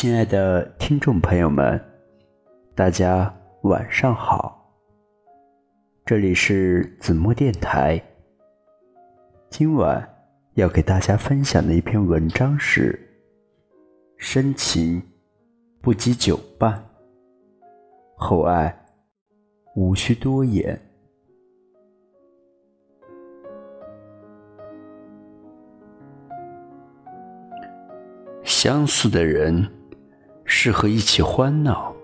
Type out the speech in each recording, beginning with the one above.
亲爱的听众朋友们，大家晚上好，这里是子墨电台。今晚要给大家分享的一篇文章是：深情不及久伴，厚爱无需多言。相似的人适合一起欢闹，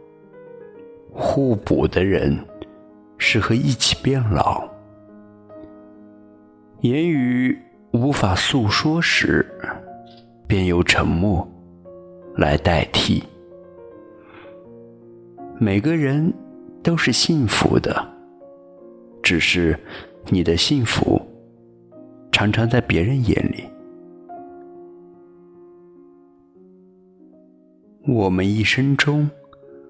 互补的人适合一起变老。言语无法诉说时，便由沉默来代替。每个人都是幸福的，只是你的幸福常常在别人眼里。我们一生中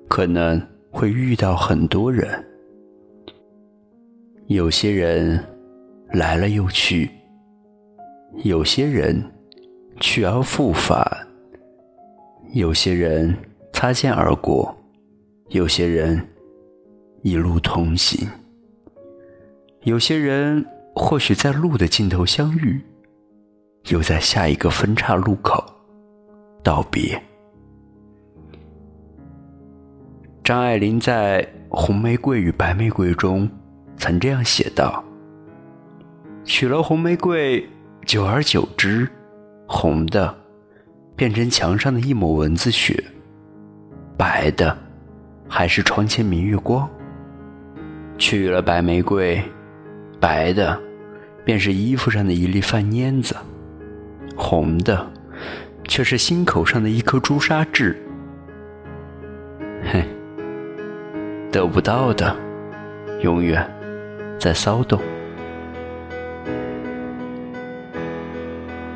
可能会遇到很多人，有些人来了又去，有些人去而复返，有些人擦肩而过，有些人一路同行，有些人或许在路的尽头相遇，又在下一个分岔路口道别。张爱玲在《红玫瑰与白玫瑰》中曾这样写道：“娶了红玫瑰，久而久之，红的变成墙上的一抹蚊子血，白的还是窗前明月光；娶了白玫瑰，白的便是衣服上的一粒饭粘子，红的却是心口上的一颗朱砂痣。”得不到的，永远在骚动。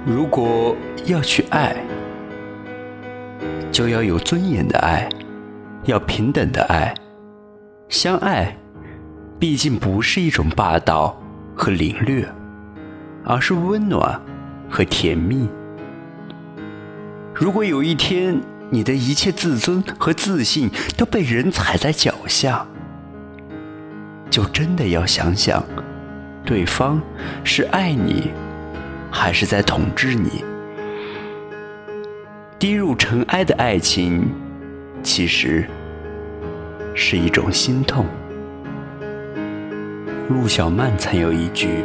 如果要去爱，就要有尊严的爱，要平等的爱。相爱，毕竟不是一种霸道和凌虐，而是温暖和甜蜜。如果有一天，你的一切自尊和自信都被人踩在脚下，就真的要想想，对方是爱你，还是在统治你？低入尘埃的爱情，其实是一种心痛。陆小曼曾有一句：“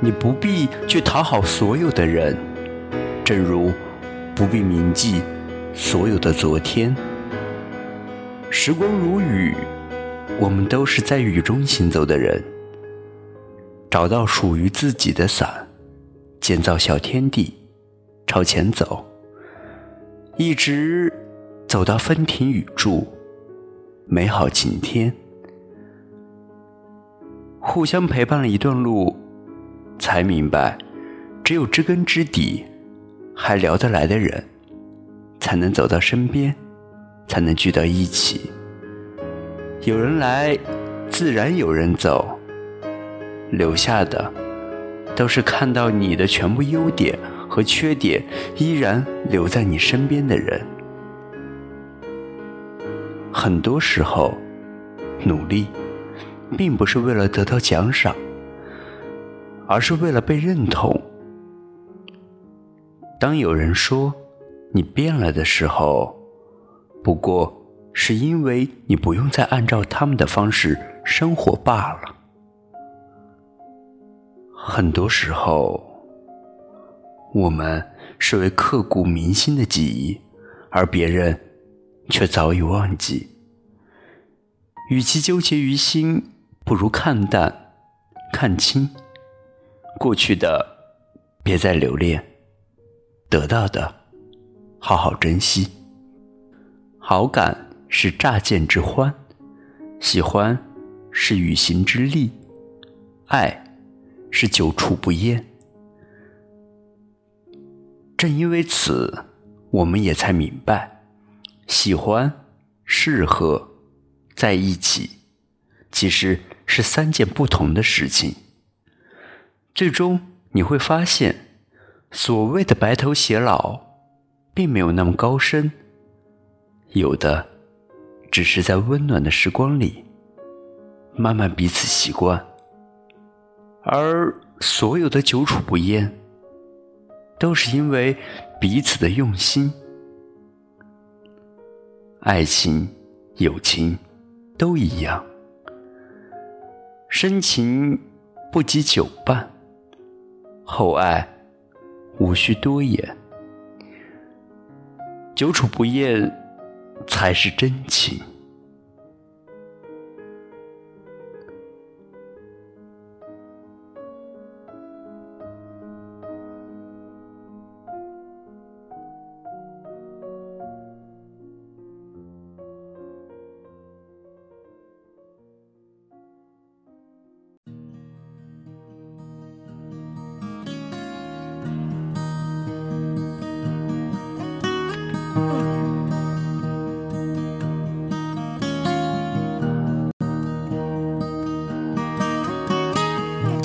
你不必去讨好所有的人，正如……”不必铭记所有的昨天。时光如雨，我们都是在雨中行走的人。找到属于自己的伞，建造小天地，朝前走，一直走到风停雨住，美好晴天。互相陪伴了一段路，才明白，只有知根知底。还聊得来的人，才能走到身边，才能聚到一起。有人来，自然有人走。留下的，都是看到你的全部优点和缺点，依然留在你身边的人。很多时候，努力，并不是为了得到奖赏，而是为了被认同。当有人说你变了的时候，不过是因为你不用再按照他们的方式生活罢了。很多时候，我们是为刻骨铭心的记忆，而别人却早已忘记。与其纠结于心，不如看淡、看清过去的，别再留恋。得到的，好好珍惜。好感是乍见之欢，喜欢是与行之利，爱是久处不厌。正因为此，我们也才明白，喜欢、适合在一起，其实是三件不同的事情。最终你会发现。所谓的白头偕老，并没有那么高深，有的只是在温暖的时光里，慢慢彼此习惯。而所有的久处不厌，都是因为彼此的用心。爱情、友情都一样，深情不及久伴，厚爱无需多言。久处不厌，才是真情。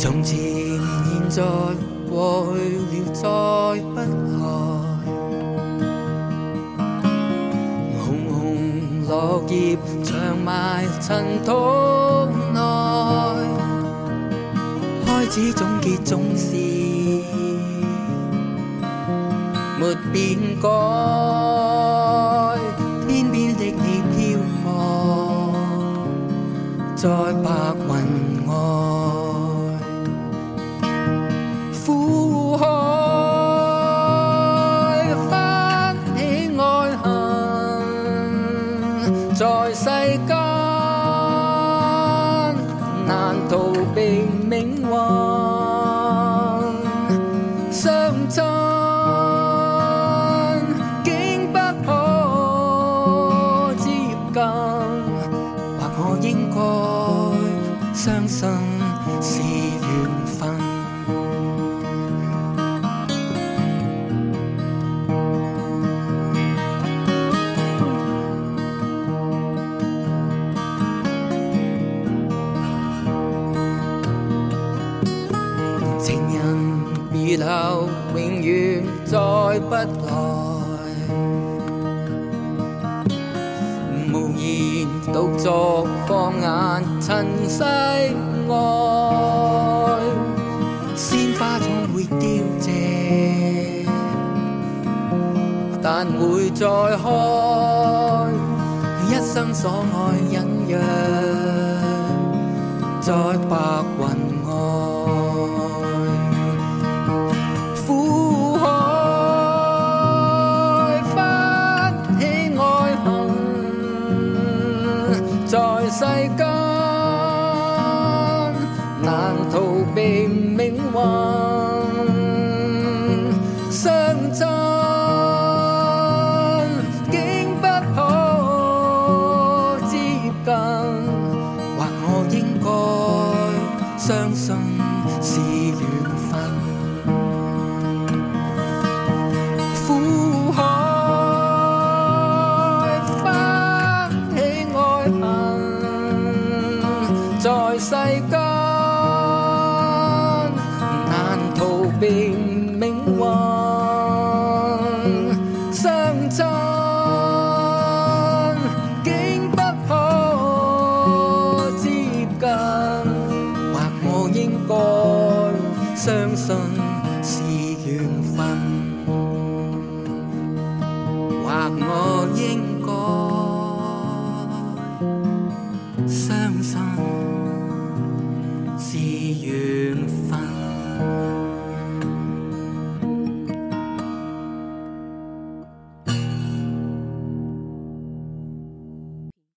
从前、现在、过去了，再不来。红红落叶长埋尘土内，开始总结总是没变改。天边的你飘泊在 fool. 无言独坐放眼尘世外，鲜花总会凋谢，但会再开，一生所爱隐约在白云逃避命運。